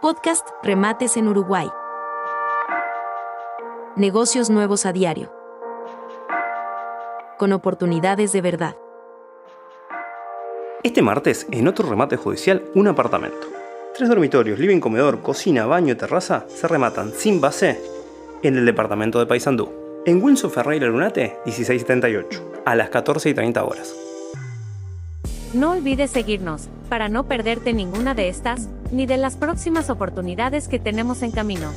Podcast Remates en Uruguay. Negocios nuevos a diario. Con oportunidades de verdad. Este martes, en otro remate judicial, un apartamento. Tres dormitorios, living, comedor, cocina, baño y terraza se rematan sin base en el departamento de Paysandú. En Wilson Ferreira Lunate, 1678, a las 14 y 30 horas. No olvides seguirnos, para no perderte ninguna de estas, ni de las próximas oportunidades que tenemos en camino.